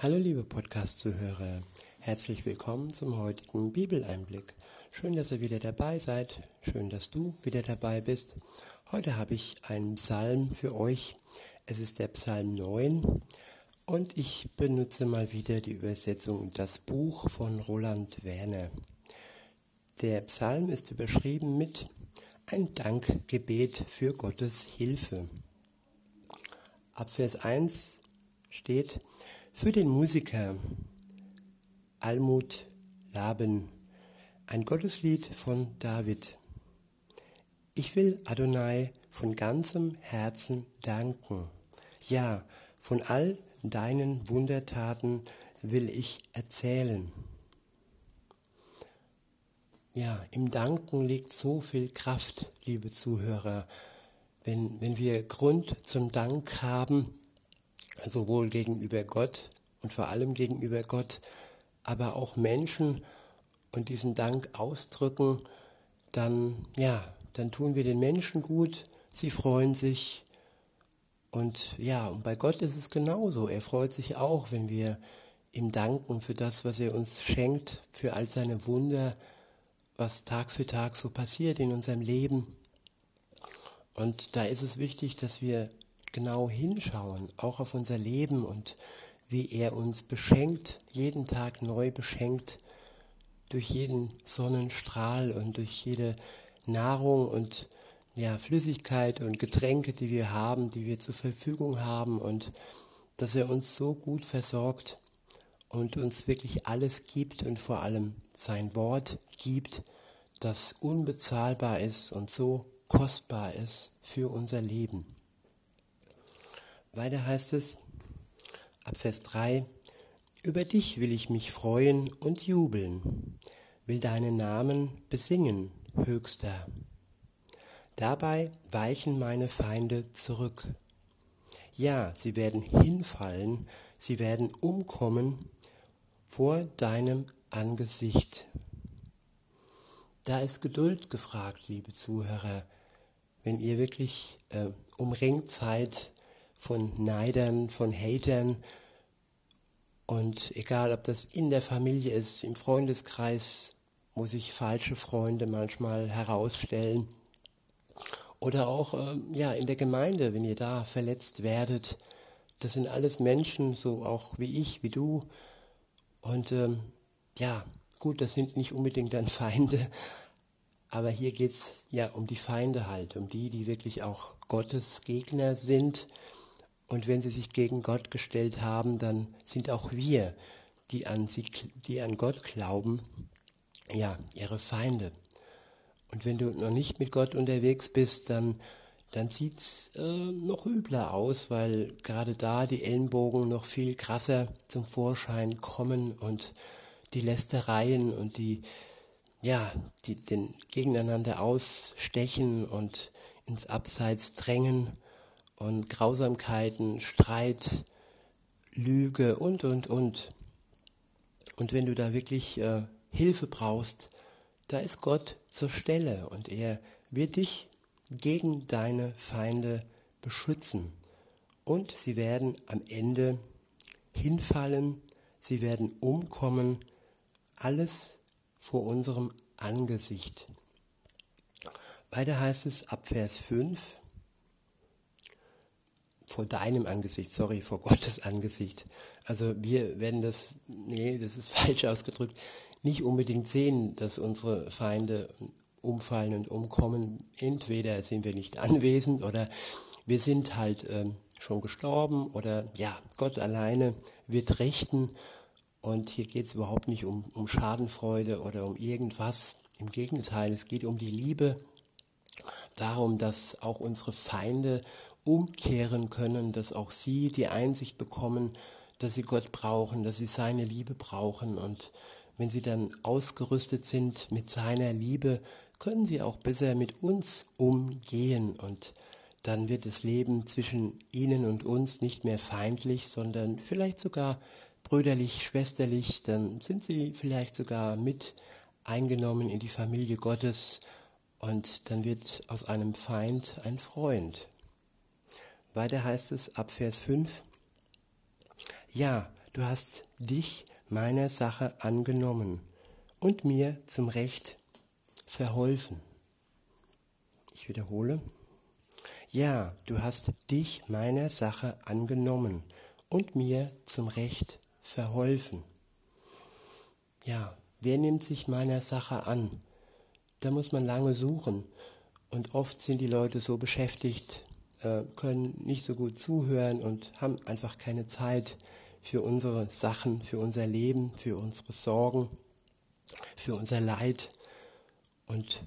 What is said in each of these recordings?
Hallo liebe Podcast-Zuhörer, herzlich willkommen zum heutigen Bibeleinblick. Schön, dass ihr wieder dabei seid, schön, dass du wieder dabei bist. Heute habe ich einen Psalm für euch. Es ist der Psalm 9 und ich benutze mal wieder die Übersetzung Das Buch von Roland Werner. Der Psalm ist überschrieben mit ein Dankgebet für Gottes Hilfe. Ab Vers 1 steht, für den Musiker Almut Laben, ein Gotteslied von David. Ich will Adonai von ganzem Herzen danken. Ja, von all deinen Wundertaten will ich erzählen. Ja, im Danken liegt so viel Kraft, liebe Zuhörer. Wenn, wenn wir Grund zum Dank haben, sowohl gegenüber Gott und vor allem gegenüber Gott, aber auch Menschen und diesen Dank ausdrücken, dann ja, dann tun wir den Menschen gut, sie freuen sich und ja, und bei Gott ist es genauso. Er freut sich auch, wenn wir ihm danken für das, was er uns schenkt, für all seine Wunder, was Tag für Tag so passiert in unserem Leben. Und da ist es wichtig, dass wir genau hinschauen, auch auf unser Leben und wie er uns beschenkt, jeden Tag neu beschenkt, durch jeden Sonnenstrahl und durch jede Nahrung und ja, Flüssigkeit und Getränke, die wir haben, die wir zur Verfügung haben und dass er uns so gut versorgt und uns wirklich alles gibt und vor allem sein Wort gibt, das unbezahlbar ist und so kostbar ist für unser Leben. Weiter heißt es ab Vers 3, Über dich will ich mich freuen und jubeln, will deinen Namen besingen, höchster. Dabei weichen meine Feinde zurück. Ja, sie werden hinfallen, sie werden umkommen vor deinem Angesicht. Da ist Geduld gefragt, liebe Zuhörer, wenn ihr wirklich äh, umringt seid von Neidern, von Hatern. Und egal, ob das in der Familie ist, im Freundeskreis, wo sich falsche Freunde manchmal herausstellen. Oder auch äh, ja, in der Gemeinde, wenn ihr da verletzt werdet. Das sind alles Menschen, so auch wie ich, wie du. Und ähm, ja, gut, das sind nicht unbedingt dann Feinde, aber hier geht es ja um die Feinde halt, um die, die wirklich auch Gottes Gegner sind und wenn sie sich gegen Gott gestellt haben, dann sind auch wir, die an, sie, die an Gott glauben, ja, ihre Feinde. Und wenn du noch nicht mit Gott unterwegs bist, dann, dann sieht's äh, noch übler aus, weil gerade da die Ellenbogen noch viel krasser zum Vorschein kommen und die Lästereien und die, ja, die den gegeneinander ausstechen und ins Abseits drängen und Grausamkeiten, Streit, Lüge und, und, und. Und wenn du da wirklich äh, Hilfe brauchst, da ist Gott zur Stelle und er wird dich gegen deine Feinde beschützen. Und sie werden am Ende hinfallen, sie werden umkommen, alles vor unserem Angesicht. Weiter heißt es ab Vers 5, vor deinem Angesicht, sorry, vor Gottes Angesicht. Also wir werden das, nee, das ist falsch ausgedrückt, nicht unbedingt sehen, dass unsere Feinde umfallen und umkommen. Entweder sind wir nicht anwesend oder wir sind halt ähm, schon gestorben oder ja, Gott alleine wird richten. Und hier geht es überhaupt nicht um, um Schadenfreude oder um irgendwas. Im Gegenteil, es geht um die Liebe, darum, dass auch unsere Feinde umkehren können, dass auch sie die Einsicht bekommen, dass sie Gott brauchen, dass sie seine Liebe brauchen. Und wenn sie dann ausgerüstet sind mit seiner Liebe, können sie auch besser mit uns umgehen. Und dann wird das Leben zwischen ihnen und uns nicht mehr feindlich, sondern vielleicht sogar brüderlich, schwesterlich. Dann sind sie vielleicht sogar mit eingenommen in die Familie Gottes. Und dann wird aus einem Feind ein Freund. Weiter heißt es ab Vers 5, ja, du hast dich meiner Sache angenommen und mir zum Recht verholfen. Ich wiederhole. Ja, du hast dich meiner Sache angenommen und mir zum Recht verholfen. Ja, wer nimmt sich meiner Sache an? Da muss man lange suchen und oft sind die Leute so beschäftigt, äh, können nicht so gut zuhören und haben einfach keine Zeit für unsere Sachen, für unser Leben, für unsere Sorgen, für unser Leid und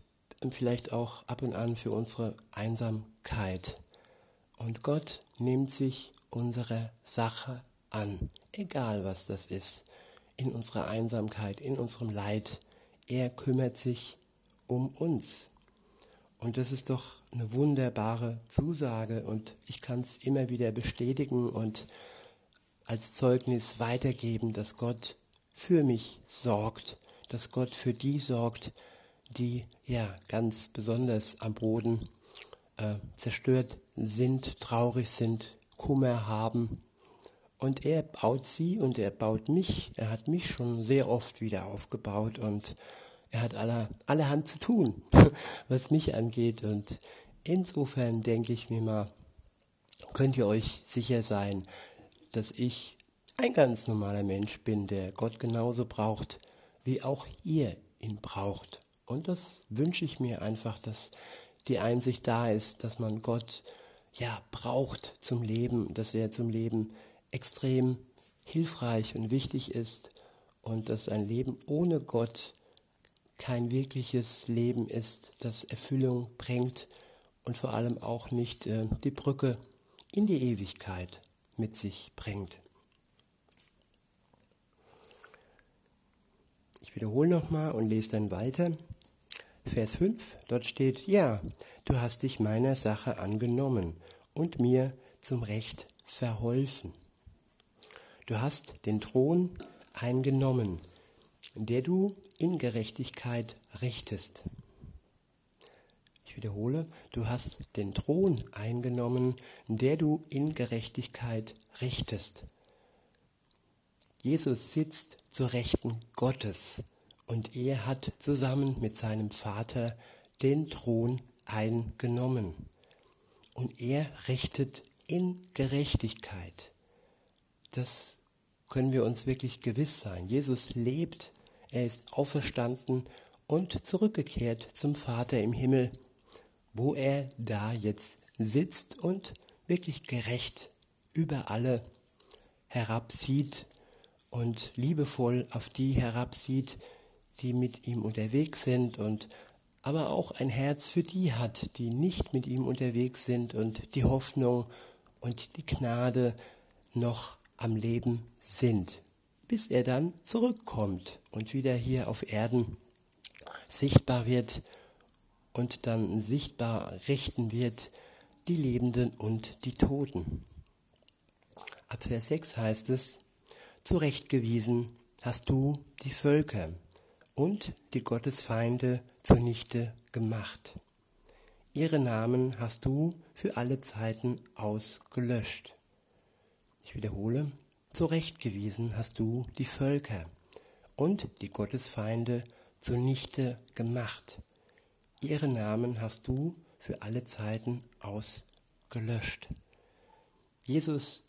vielleicht auch ab und an für unsere Einsamkeit. Und Gott nimmt sich unsere Sache an, egal was das ist, in unserer Einsamkeit, in unserem Leid. Er kümmert sich um uns. Und das ist doch eine wunderbare Zusage und ich kann es immer wieder bestätigen und als Zeugnis weitergeben, dass Gott für mich sorgt, dass Gott für die sorgt, die ja ganz besonders am Boden äh, zerstört sind, traurig sind, Kummer haben. Und er baut sie und er baut mich. Er hat mich schon sehr oft wieder aufgebaut und er hat aller, allerhand zu tun, was mich angeht. Und insofern denke ich mir mal, könnt ihr euch sicher sein, dass ich ein ganz normaler Mensch bin, der Gott genauso braucht, wie auch ihr ihn braucht. Und das wünsche ich mir einfach, dass die Einsicht da ist, dass man Gott ja braucht zum Leben, dass er zum Leben extrem hilfreich und wichtig ist und dass ein Leben ohne Gott kein wirkliches Leben ist, das Erfüllung bringt und vor allem auch nicht äh, die Brücke in die Ewigkeit mit sich bringt. Ich wiederhole nochmal und lese dann weiter. Vers 5, dort steht, ja, du hast dich meiner Sache angenommen und mir zum Recht verholfen. Du hast den Thron eingenommen, der du in Gerechtigkeit richtest. Ich wiederhole, du hast den Thron eingenommen, der du in Gerechtigkeit richtest. Jesus sitzt zur Rechten Gottes und er hat zusammen mit seinem Vater den Thron eingenommen. Und er richtet in Gerechtigkeit. Das können wir uns wirklich gewiss sein. Jesus lebt, er ist auferstanden und zurückgekehrt zum Vater im Himmel, wo er da jetzt sitzt und wirklich gerecht über alle herabsieht und liebevoll auf die herabsieht, die mit ihm unterwegs sind und aber auch ein Herz für die hat, die nicht mit ihm unterwegs sind und die Hoffnung und die Gnade noch am Leben sind, bis er dann zurückkommt und wieder hier auf Erden sichtbar wird und dann sichtbar richten wird die Lebenden und die Toten. Ab Vers 6 heißt es, zurechtgewiesen hast du die Völker und die Gottesfeinde zunichte gemacht. Ihre Namen hast du für alle Zeiten ausgelöscht. Ich wiederhole, zurechtgewiesen hast du die Völker und die Gottesfeinde zunichte gemacht. Ihre Namen hast du für alle Zeiten ausgelöscht. Jesus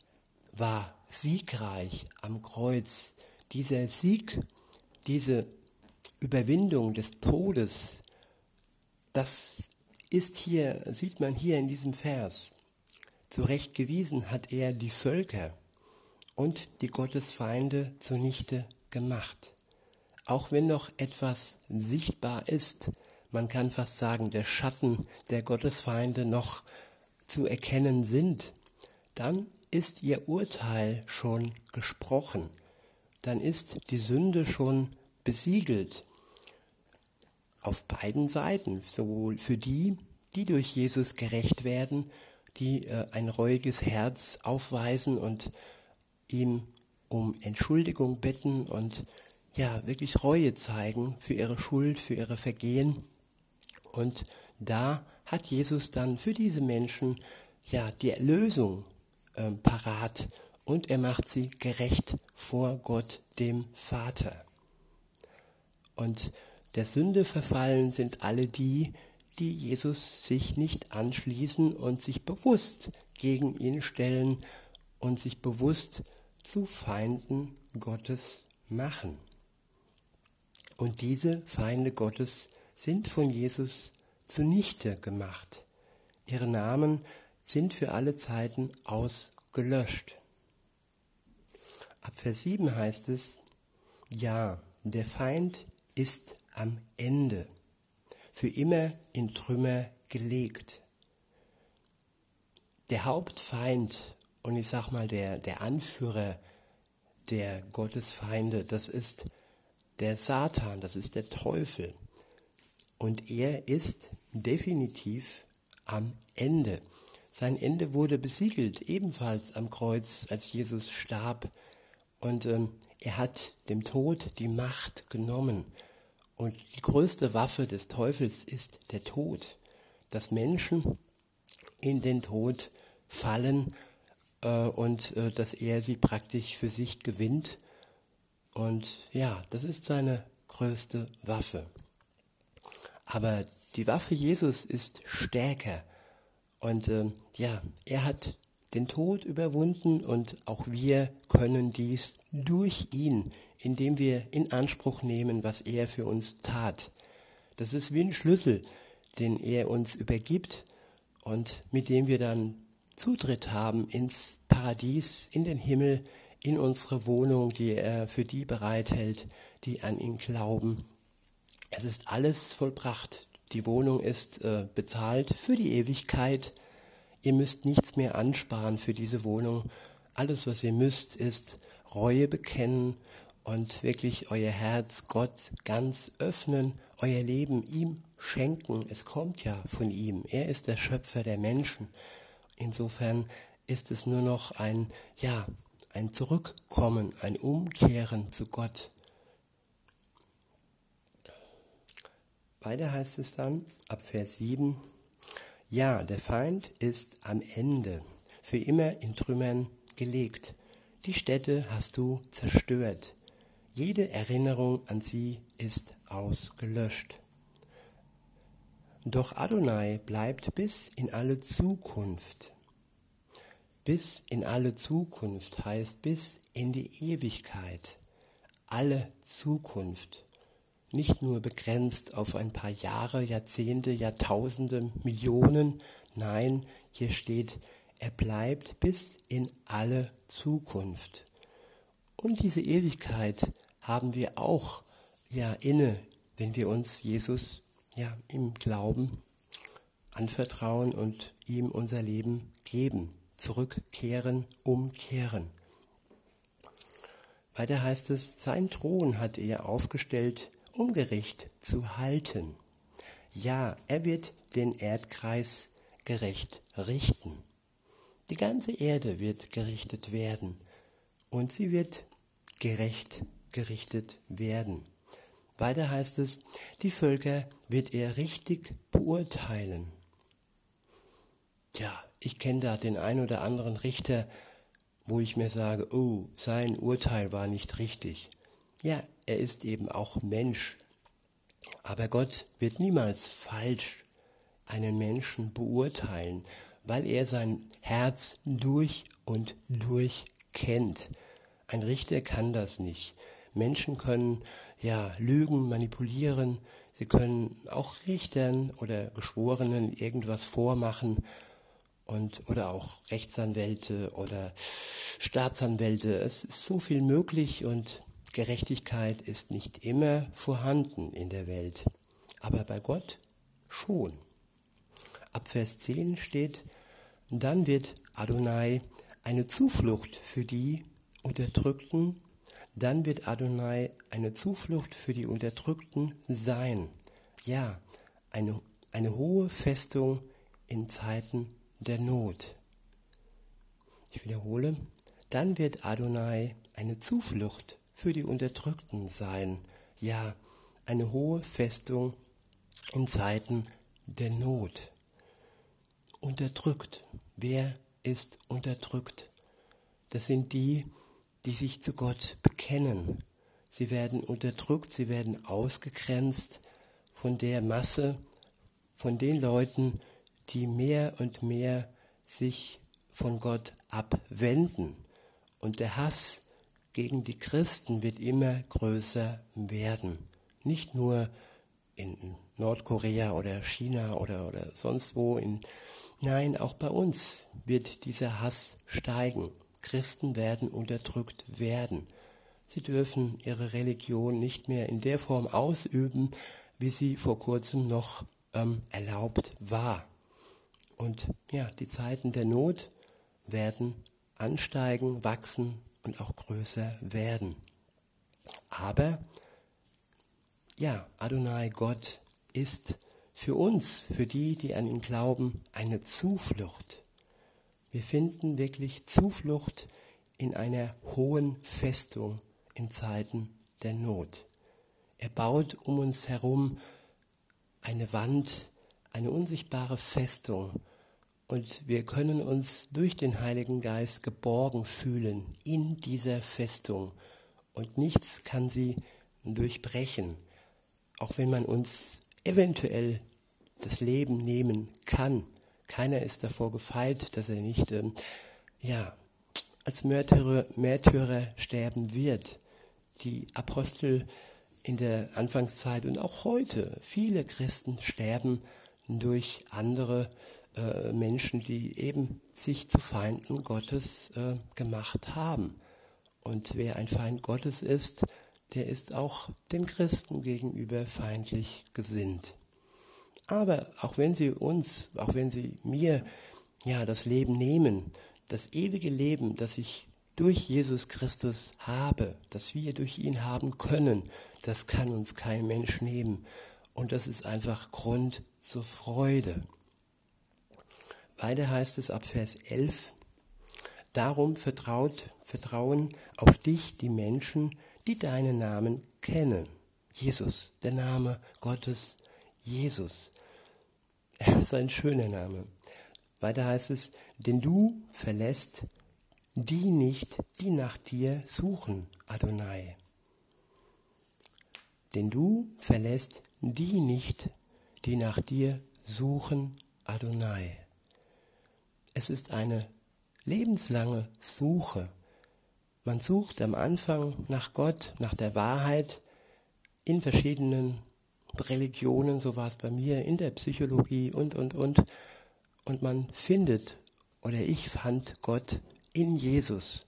war siegreich am Kreuz. Dieser Sieg, diese Überwindung des Todes, das ist hier, sieht man hier in diesem Vers. Zurechtgewiesen hat er die Völker und die Gottesfeinde zunichte gemacht. Auch wenn noch etwas sichtbar ist, man kann fast sagen, der Schatten der Gottesfeinde noch zu erkennen sind, dann ist ihr Urteil schon gesprochen. Dann ist die Sünde schon besiegelt auf beiden Seiten, sowohl für die, die durch Jesus gerecht werden, die äh, ein reuiges Herz aufweisen und ihm um Entschuldigung bitten und ja, wirklich Reue zeigen für ihre Schuld, für ihre Vergehen. Und da hat Jesus dann für diese Menschen ja die Erlösung äh, parat und er macht sie gerecht vor Gott, dem Vater. Und der Sünde verfallen sind alle die, die Jesus sich nicht anschließen und sich bewusst gegen ihn stellen und sich bewusst zu Feinden Gottes machen. Und diese Feinde Gottes sind von Jesus zunichte gemacht. Ihre Namen sind für alle Zeiten ausgelöscht. Ab Vers 7 heißt es, ja, der Feind ist am Ende, für immer in Trümmer gelegt. Der Hauptfeind und ich sag mal der, der Anführer der Gottesfeinde, das ist der Satan, das ist der Teufel. Und er ist definitiv am Ende. Sein Ende wurde besiegelt, ebenfalls am Kreuz, als Jesus starb. Und ähm, er hat dem Tod die Macht genommen. Und die größte Waffe des Teufels ist der Tod. Dass Menschen in den Tod fallen äh, und äh, dass er sie praktisch für sich gewinnt. Und ja, das ist seine größte Waffe. Aber die Waffe Jesus ist stärker. Und äh, ja, er hat den Tod überwunden und auch wir können dies durch ihn, indem wir in Anspruch nehmen, was er für uns tat. Das ist wie ein Schlüssel, den er uns übergibt und mit dem wir dann Zutritt haben ins Paradies, in den Himmel, in unsere Wohnung, die er für die bereithält, die an ihn glauben. Es ist alles vollbracht. Die Wohnung ist äh, bezahlt für die Ewigkeit. Ihr müsst nichts mehr ansparen für diese Wohnung. Alles, was ihr müsst, ist Reue bekennen und wirklich euer Herz Gott ganz öffnen, euer Leben ihm schenken. Es kommt ja von ihm. Er ist der Schöpfer der Menschen. Insofern ist es nur noch ein, ja, ein Zurückkommen, ein Umkehren zu Gott. Weiter heißt es dann ab Vers 7, ja, der Feind ist am Ende, für immer in Trümmern gelegt. Die Städte hast du zerstört. Jede Erinnerung an sie ist ausgelöscht. Doch Adonai bleibt bis in alle Zukunft. Bis in alle Zukunft heißt bis in die Ewigkeit. Alle Zukunft nicht nur begrenzt auf ein paar Jahre, Jahrzehnte, Jahrtausende, Millionen. Nein, hier steht, er bleibt bis in alle Zukunft. Und diese Ewigkeit haben wir auch ja inne, wenn wir uns Jesus ja im Glauben anvertrauen und ihm unser Leben geben, zurückkehren, umkehren. Weiter heißt es, sein Thron hat er aufgestellt um Gericht zu halten. Ja, er wird den Erdkreis gerecht richten. Die ganze Erde wird gerichtet werden und sie wird gerecht gerichtet werden. Weiter heißt es, die Völker wird er richtig beurteilen. Tja, ich kenne da den ein oder anderen Richter, wo ich mir sage, oh, sein Urteil war nicht richtig. Ja, er ist eben auch Mensch. Aber Gott wird niemals falsch einen Menschen beurteilen, weil er sein Herz durch und durch kennt. Ein Richter kann das nicht. Menschen können ja lügen, manipulieren, sie können auch Richtern oder Geschworenen irgendwas vormachen und oder auch Rechtsanwälte oder Staatsanwälte. Es ist so viel möglich und Gerechtigkeit ist nicht immer vorhanden in der Welt, aber bei Gott schon. Ab Vers 10 steht, dann wird Adonai eine Zuflucht für die Unterdrückten, dann wird Adonai eine Zuflucht für die Unterdrückten sein. Ja, eine, eine hohe Festung in Zeiten der Not. Ich wiederhole, dann wird Adonai eine Zuflucht für die Unterdrückten sein, ja, eine hohe Festung in Zeiten der Not. Unterdrückt. Wer ist unterdrückt? das sind die, die sich zu Gott bekennen. Sie werden unterdrückt, sie werden ausgegrenzt von der Masse, von den Leuten, die mehr und mehr sich von Gott abwenden. Und der Hass gegen die Christen wird immer größer werden. Nicht nur in Nordkorea oder China oder, oder sonst wo. In, nein, auch bei uns wird dieser Hass steigen. Christen werden unterdrückt werden. Sie dürfen ihre Religion nicht mehr in der Form ausüben, wie sie vor kurzem noch ähm, erlaubt war. Und ja, die Zeiten der Not werden ansteigen, wachsen und auch größer werden. Aber ja, Adonai Gott ist für uns, für die, die an ihn glauben, eine Zuflucht. Wir finden wirklich Zuflucht in einer hohen Festung in Zeiten der Not. Er baut um uns herum eine Wand, eine unsichtbare Festung, und wir können uns durch den Heiligen Geist geborgen fühlen in dieser Festung. Und nichts kann sie durchbrechen, auch wenn man uns eventuell das Leben nehmen kann. Keiner ist davor gefeit, dass er nicht ähm, ja, als Märtyrer, Märtyrer sterben wird. Die Apostel in der Anfangszeit und auch heute, viele Christen sterben durch andere äh, Menschen, die eben sich zu Feinden Gottes äh, gemacht haben. Und wer ein Feind Gottes ist, der ist auch den Christen gegenüber feindlich gesinnt. Aber auch wenn sie uns, auch wenn sie mir ja das Leben nehmen, das ewige Leben, das ich durch Jesus Christus habe, das wir durch ihn haben können, das kann uns kein Mensch nehmen. Und das ist einfach Grund zur Freude. Weiter heißt es ab Vers 11, Darum vertraut, vertrauen auf dich die Menschen, die deinen Namen kennen. Jesus, der Name Gottes, Jesus. Das ist ein schöner Name. Weiter heißt es, denn du verlässt die nicht, die nach dir suchen, Adonai. Denn du verlässt die nicht, die nach dir suchen, Adonai. Es ist eine lebenslange Suche. Man sucht am Anfang nach Gott, nach der Wahrheit in verschiedenen Religionen, so war es bei mir, in der Psychologie und, und, und. Und man findet, oder ich fand Gott in Jesus,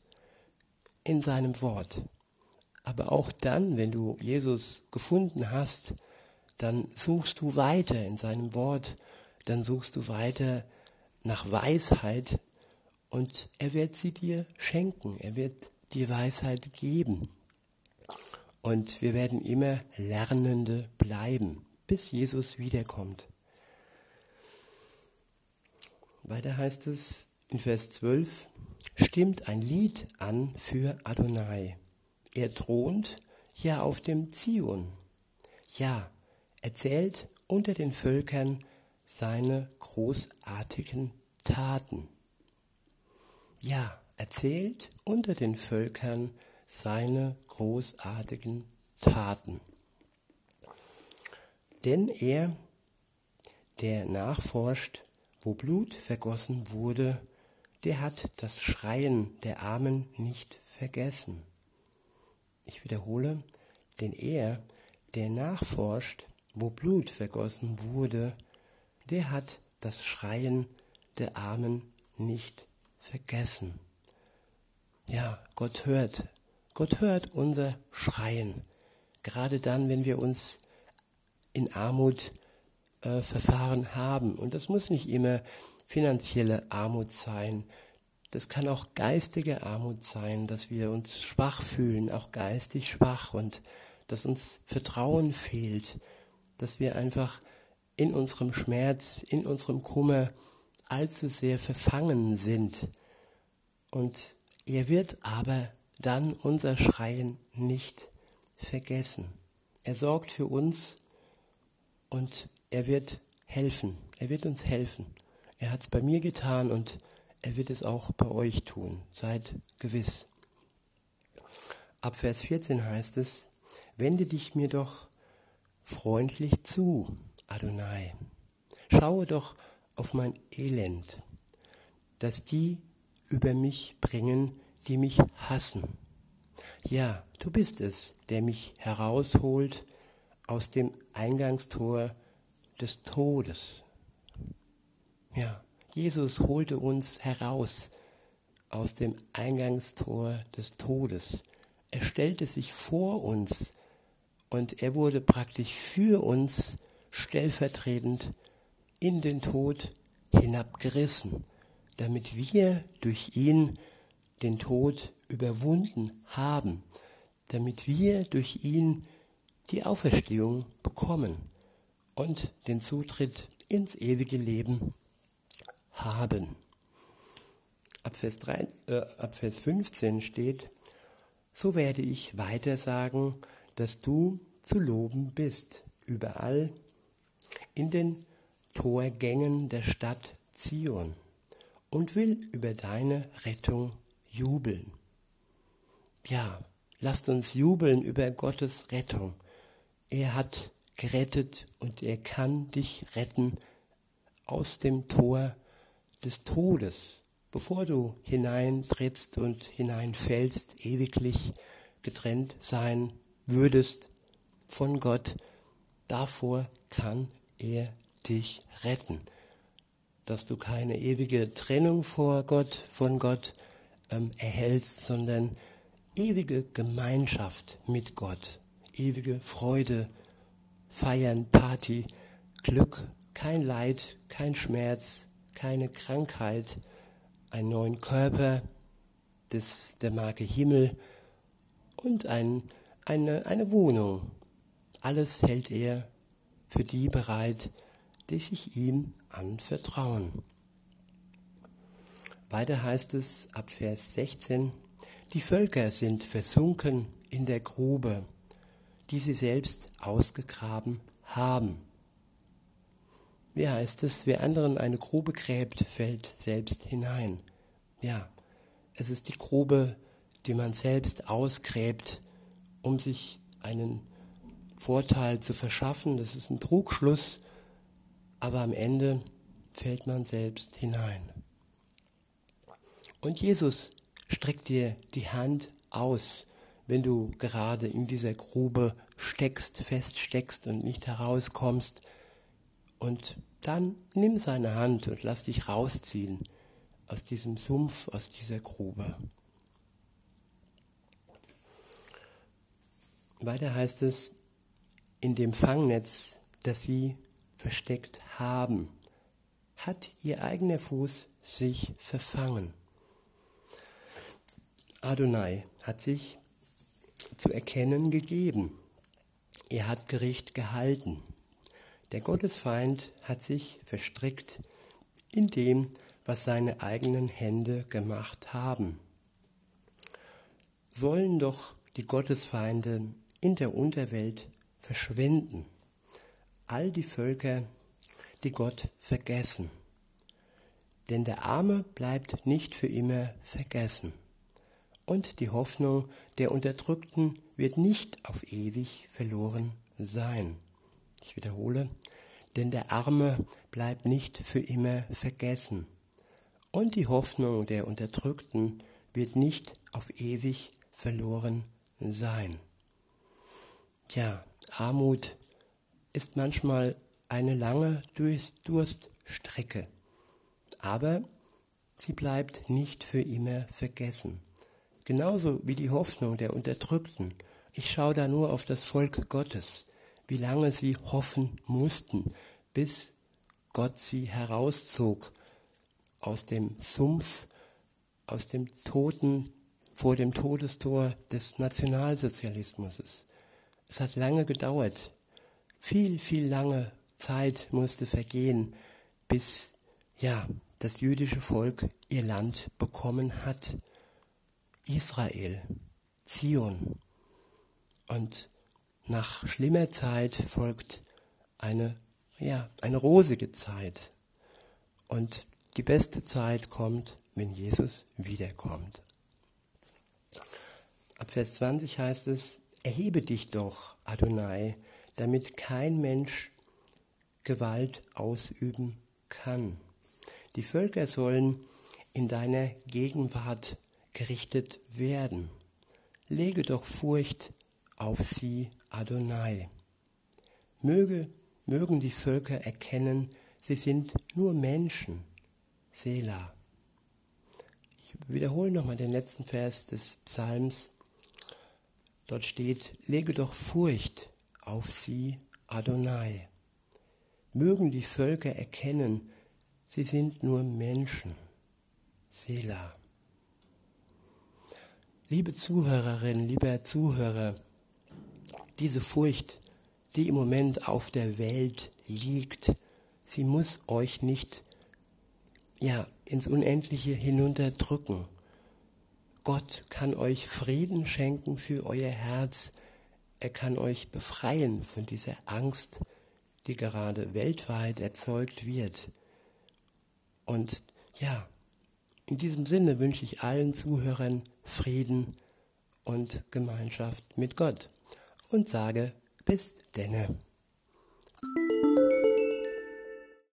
in seinem Wort. Aber auch dann, wenn du Jesus gefunden hast, dann suchst du weiter in seinem Wort, dann suchst du weiter nach Weisheit und er wird sie dir schenken, er wird die Weisheit geben. Und wir werden immer Lernende bleiben, bis Jesus wiederkommt. Weiter heißt es in Vers 12, stimmt ein Lied an für Adonai. Er thront ja auf dem Zion. Ja, erzählt unter den Völkern seine großartigen Taten. Ja, erzählt unter den Völkern seine großartigen Taten. Denn er, der nachforscht, wo Blut vergossen wurde, der hat das Schreien der Armen nicht vergessen. Ich wiederhole, denn er, der nachforscht, wo Blut vergossen wurde, der hat das Schreien der Armen nicht vergessen. Ja, Gott hört. Gott hört unser Schreien. Gerade dann, wenn wir uns in Armut äh, verfahren haben. Und das muss nicht immer finanzielle Armut sein. Das kann auch geistige Armut sein, dass wir uns schwach fühlen, auch geistig schwach und dass uns Vertrauen fehlt, dass wir einfach in unserem Schmerz, in unserem Kummer allzu sehr verfangen sind. Und er wird aber dann unser Schreien nicht vergessen. Er sorgt für uns und er wird helfen. Er wird uns helfen. Er hat es bei mir getan und er wird es auch bei euch tun. Seid gewiss. Ab Vers 14 heißt es, wende dich mir doch freundlich zu, Adonai. Schaue doch auf mein Elend, dass die über mich bringen, die mich hassen. Ja, du bist es, der mich herausholt aus dem Eingangstor des Todes. Ja, Jesus holte uns heraus aus dem Eingangstor des Todes. Er stellte sich vor uns und er wurde praktisch für uns stellvertretend in den Tod hinabgerissen, damit wir durch ihn den Tod überwunden haben, damit wir durch ihn die Auferstehung bekommen und den Zutritt ins ewige Leben haben. Ab Vers, 3, äh, ab Vers 15 steht, so werde ich weiter sagen, dass du zu loben bist, überall in den Torgängen der Stadt Zion und will über deine Rettung jubeln. Ja, lasst uns jubeln über Gottes Rettung. Er hat gerettet und er kann dich retten aus dem Tor des Todes, bevor du hineintrittst und hineinfällst, ewiglich getrennt sein würdest von Gott. Davor kann er dich retten. Dass du keine ewige Trennung vor Gott, von Gott ähm, erhältst, sondern ewige Gemeinschaft mit Gott, ewige Freude, Feiern, Party, Glück, kein Leid, kein Schmerz, keine Krankheit, einen neuen Körper des, der Marke Himmel und ein, eine, eine Wohnung. Alles hält er für die bereit, die sich ihm anvertrauen. Weiter heißt es ab Vers 16, die Völker sind versunken in der Grube, die sie selbst ausgegraben haben. Wie heißt es, wer anderen eine Grube gräbt, fällt selbst hinein. Ja, es ist die Grube, die man selbst ausgräbt, um sich einen Vorteil zu verschaffen. Das ist ein Trugschluss, aber am Ende fällt man selbst hinein. Und Jesus streckt dir die Hand aus, wenn du gerade in dieser Grube steckst, feststeckst und nicht herauskommst. Und dann nimm seine Hand und lass dich rausziehen aus diesem Sumpf, aus dieser Grube. Weiter heißt es, in dem Fangnetz, das sie versteckt haben, hat ihr eigener Fuß sich verfangen. Adonai hat sich zu erkennen gegeben. Er hat Gericht gehalten. Der Gottesfeind hat sich verstrickt in dem, was seine eigenen Hände gemacht haben. Sollen doch die Gottesfeinde in der Unterwelt verschwinden, all die Völker, die Gott vergessen. Denn der Arme bleibt nicht für immer vergessen und die Hoffnung der Unterdrückten wird nicht auf ewig verloren sein. Ich wiederhole, denn der Arme bleibt nicht für immer vergessen und die Hoffnung der Unterdrückten wird nicht auf ewig verloren sein. Ja, Armut ist manchmal eine lange Durststrecke, aber sie bleibt nicht für immer vergessen. Genauso wie die Hoffnung der Unterdrückten. Ich schaue da nur auf das Volk Gottes, wie lange sie hoffen mussten, bis Gott sie herauszog aus dem Sumpf, aus dem Toten, vor dem Todestor des Nationalsozialismus. Es hat lange gedauert. Viel, viel lange Zeit musste vergehen, bis, ja, das jüdische Volk ihr Land bekommen hat. Israel, Zion. Und nach schlimmer Zeit folgt eine, ja, eine rosige Zeit. Und die beste Zeit kommt wenn Jesus wiederkommt. Ab Vers 20 heißt es, erhebe dich doch, Adonai, damit kein Mensch Gewalt ausüben kann. Die Völker sollen in deiner Gegenwart gerichtet werden. Lege doch Furcht auf sie, Adonai. Möge, mögen die Völker erkennen, sie sind nur Menschen. Selah. Ich wiederhole nochmal den letzten Vers des Psalms. Dort steht, lege doch Furcht auf sie, Adonai. Mögen die Völker erkennen, sie sind nur Menschen. Selah. Liebe Zuhörerin, lieber Zuhörer, diese Furcht, die im Moment auf der Welt liegt, sie muss euch nicht ja, ins Unendliche hinunterdrücken. Gott kann euch Frieden schenken für euer Herz. Er kann euch befreien von dieser Angst, die gerade weltweit erzeugt wird. Und ja, in diesem Sinne wünsche ich allen Zuhörern Frieden und Gemeinschaft mit Gott und sage bis denne.